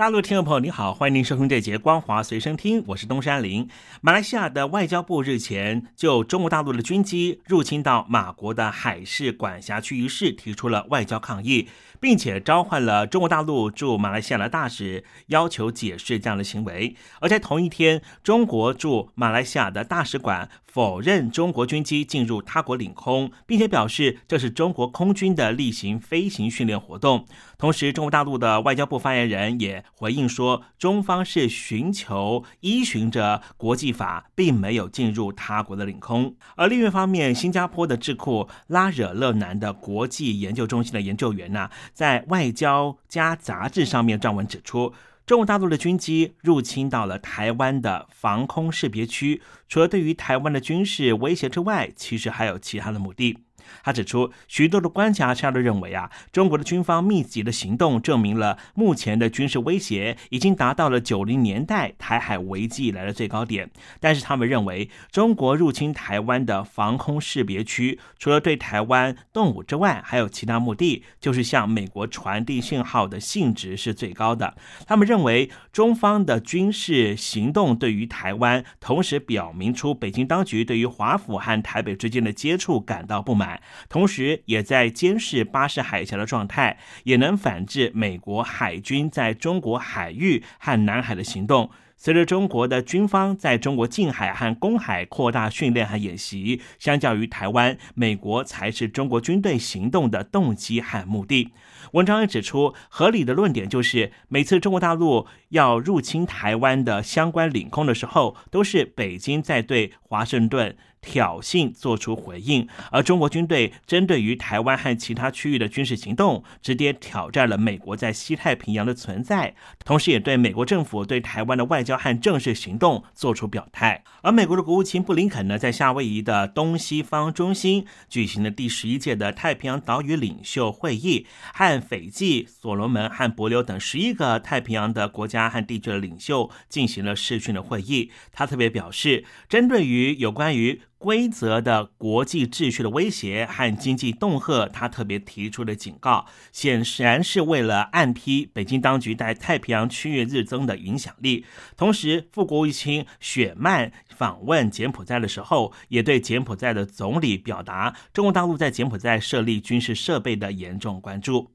大陆听众朋友，你好，欢迎您收听这节《光华随身听》，我是东山林。马来西亚的外交部日前就中国大陆的军机入侵到马国的海事管辖区一事提出了外交抗议。并且召唤了中国大陆驻马来西亚的大使，要求解释这样的行为。而在同一天，中国驻马来西亚的大使馆否认中国军机进入他国领空，并且表示这是中国空军的例行飞行训练活动。同时，中国大陆的外交部发言人也回应说，中方是寻求依循着国际法，并没有进入他国的领空。而另一方面，新加坡的智库拉惹勒南的国际研究中心的研究员呢？在《外交家》杂志上面撰文指出，中国大陆的军机入侵到了台湾的防空识别区，除了对于台湾的军事威胁之外，其实还有其他的目的。他指出，许多的观察家都认为啊，中国的军方密集的行动证明了目前的军事威胁已经达到了九零年代台海危机以来的最高点。但是他们认为，中国入侵台湾的防空识别区，除了对台湾动武之外，还有其他目的，就是向美国传递信号的性质是最高的。他们认为，中方的军事行动对于台湾，同时表明出北京当局对于华府和台北之间的接触感到不满。同时，也在监视巴士海峡的状态，也能反制美国海军在中国海域和南海的行动。随着中国的军方在中国近海和公海扩大训练和演习，相较于台湾，美国才是中国军队行动的动机和目的。文章也指出，合理的论点就是，每次中国大陆要入侵台湾的相关领空的时候，都是北京在对华盛顿。挑衅做出回应，而中国军队针对于台湾和其他区域的军事行动，直接挑战了美国在西太平洋的存在，同时也对美国政府对台湾的外交和政治行动做出表态。而美国的国务卿布林肯呢，在夏威夷的东西方中心举行了第十一届的太平洋岛屿领袖会议，和斐济、所罗门和帛琉等十一个太平洋的国家和地区的领袖进行了视讯的会议。他特别表示，针对于有关于规则的国际秩序的威胁和经济恫吓，他特别提出的警告，显然是为了暗批北京当局在太平洋区域日增的影响力。同时，副国务卿雪曼访问柬埔寨的时候，也对柬埔寨的总理表达中国大陆在柬埔寨设立军事设备的严重关注。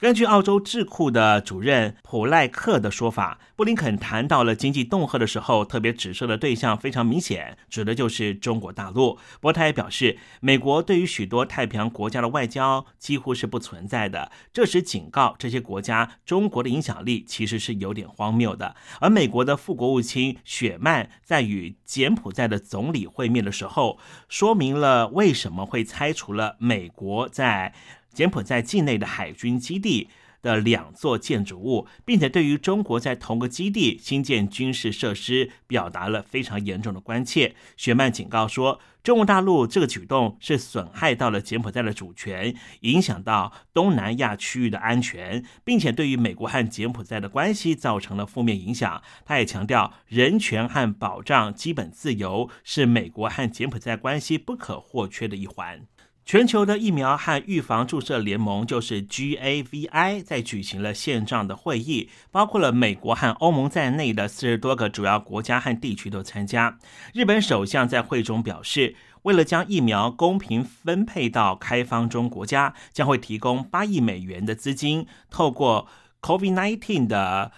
根据澳洲智库的主任普赖克的说法，布林肯谈到了经济恫吓的时候，特别指涉的对象非常明显，指的就是中国大陆。不过他也表示，美国对于许多太平洋国家的外交几乎是不存在的，这时警告这些国家，中国的影响力其实是有点荒谬的。而美国的副国务卿雪曼在与柬埔寨的总理会面的时候，说明了为什么会拆除了美国在。柬埔寨境内的海军基地的两座建筑物，并且对于中国在同个基地新建军事设施表达了非常严重的关切。雪曼警告说，中国大陆这个举动是损害到了柬埔寨的主权，影响到东南亚区域的安全，并且对于美国和柬埔寨的关系造成了负面影响。他也强调，人权和保障基本自由是美国和柬埔寨关系不可或缺的一环。全球的疫苗和预防注射联盟就是 GAVI，在举行了线上的会议，包括了美国和欧盟在内的四十多个主要国家和地区都参加。日本首相在会中表示，为了将疫苗公平分配到开放中国家，将会提供八亿美元的资金，透过 COVID-19 的。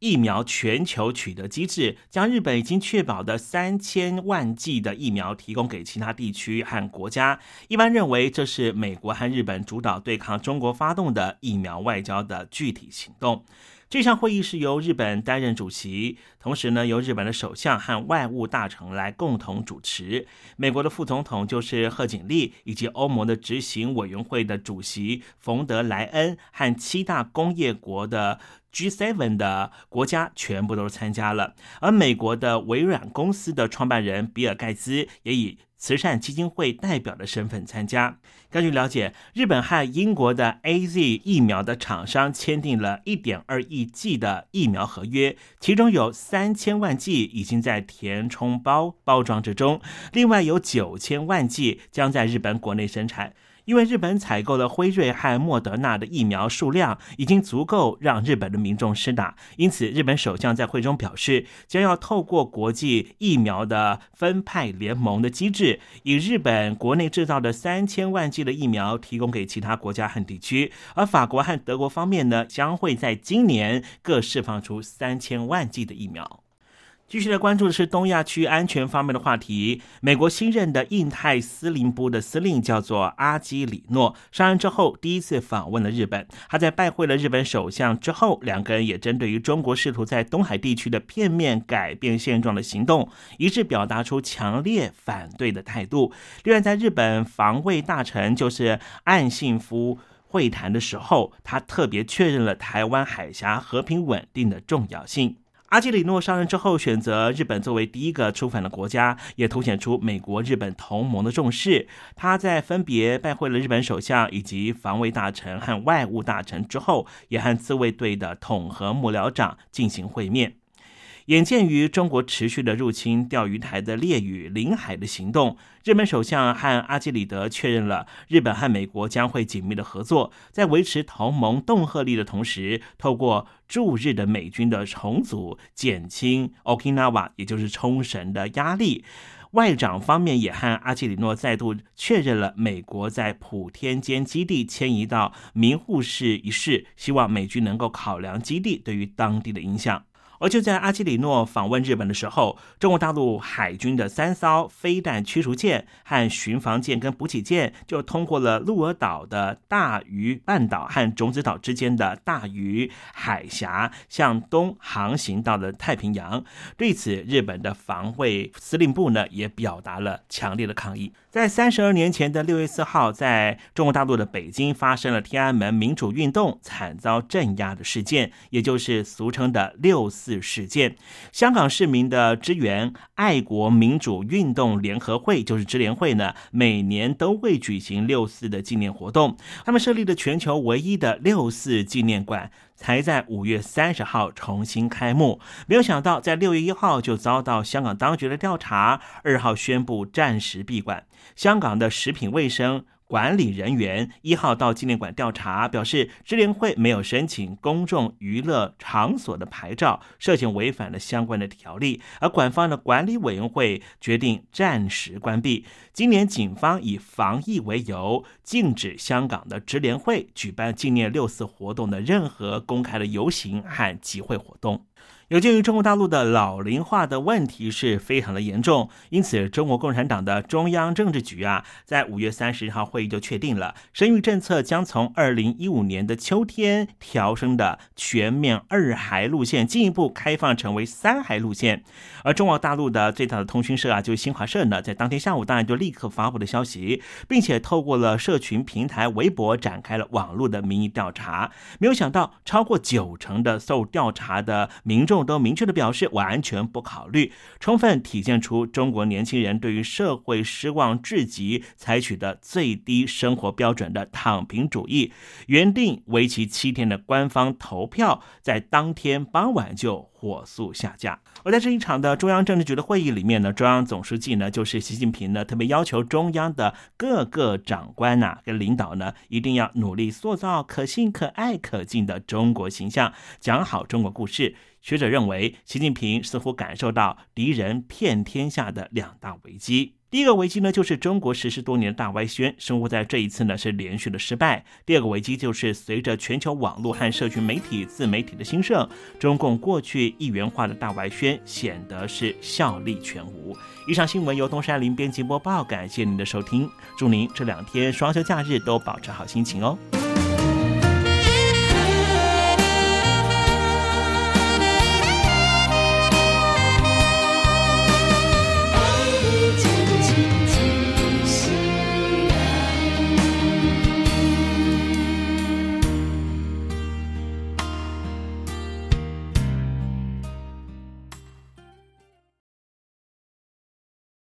疫苗全球取得机制将日本已经确保的三千万剂的疫苗提供给其他地区和国家。一般认为，这是美国和日本主导对抗中国发动的疫苗外交的具体行动。这项会议是由日本担任主席，同时呢，由日本的首相和外务大臣来共同主持。美国的副总统就是贺锦丽，以及欧盟的执行委员会的主席冯德莱恩和七大工业国的 G7 的国家全部都参加了。而美国的微软公司的创办人比尔盖茨也以慈善基金会代表的身份参加。根据了解，日本和英国的 A Z 疫苗的厂商签订了一点二亿剂的疫苗合约，其中有三千万剂已经在填充包包装之中，另外有九千万剂将在日本国内生产。因为日本采购了辉瑞和莫德纳的疫苗数量已经足够让日本的民众施打，因此日本首相在会中表示，将要透过国际疫苗的分派联盟的机制，以日本国内制造的三千万剂的疫苗提供给其他国家和地区，而法国和德国方面呢，将会在今年各释放出三千万剂的疫苗。继续来关注的是东亚区安全方面的话题。美国新任的印太司令部的司令叫做阿基里诺，上任之后第一次访问了日本。他在拜会了日本首相之后，两个人也针对于中国试图在东海地区的片面改变现状的行动，一致表达出强烈反对的态度。另外，在日本防卫大臣就是岸信夫会谈的时候，他特别确认了台湾海峡和平稳定的重要性。阿基里诺上任之后，选择日本作为第一个出访的国家，也凸显出美国、日本同盟的重视。他在分别拜会了日本首相以及防卫大臣和外务大臣之后，也和自卫队的统合幕僚长进行会面。眼见于中国持续的入侵钓鱼台的列屿领海的行动，日本首相和阿基里德确认了日本和美国将会紧密的合作，在维持同盟恫吓力的同时，透过驻日的美军的重组，减轻 Okinawa 也就是冲绳的压力。外长方面也和阿基里诺再度确认了美国在普天间基地迁移到名护市一事，希望美军能够考量基地对于当地的影响。而就在阿基里诺访问日本的时候，中国大陆海军的三艘飞弹驱逐舰和巡防舰跟补给舰就通过了鹿儿岛的大隅半岛和种子岛之间的大隅海峡，向东航行到了太平洋。对此，日本的防卫司令部呢也表达了强烈的抗议。在三十二年前的六月四号，在中国大陆的北京发生了天安门民主运动惨遭镇压的事件，也就是俗称的六四事件。香港市民的支援爱国民主运动联合会，就是支联会呢，每年都会举行六四的纪念活动。他们设立的全球唯一的六四纪念馆。才在五月三十号重新开幕，没有想到在六月一号就遭到香港当局的调查，二号宣布暂时闭馆。香港的食品卫生。管理人员一号到纪念馆调查，表示支联会没有申请公众娱乐场所的牌照，涉嫌违反了相关的条例，而馆方的管理委员会决定暂时关闭。今年警方以防疫为由，禁止香港的支联会举办纪念六四活动的任何公开的游行和集会活动。有鉴于中国大陆的老龄化的问题是非常的严重，因此中国共产党的中央政治局啊，在五月三十号会议就确定了，生育政策将从二零一五年的秋天调升的全面二孩路线，进一步开放成为三孩路线。而中国大陆的最大的通讯社啊，就是新华社呢，在当天下午当然就立刻发布了消息，并且透过了社群平台微博展开了网络的民意调查。没有想到，超过九成的受调查的民众。都明确的表示完全不考虑，充分体现出中国年轻人对于社会失望至极，采取的最低生活标准的躺平主义。原定为期七天的官方投票，在当天傍晚就火速下架。而在这一场的中央政治局的会议里面呢，中央总书记呢就是习近平呢，特别要求中央的各个长官呐跟领导呢，一定要努力塑造可信、可爱、可敬的中国形象，讲好中国故事。学者认为，习近平似乎感受到敌人骗天下的两大危机。第一个危机呢，就是中国实施多年的大外宣，生活在这一次呢是连续的失败。第二个危机就是随着全球网络和社群媒体自媒体的兴盛，中共过去一元化的大外宣显得是效力全无。以上新闻由东山林编辑播报，感谢您的收听，祝您这两天双休假日都保持好心情哦。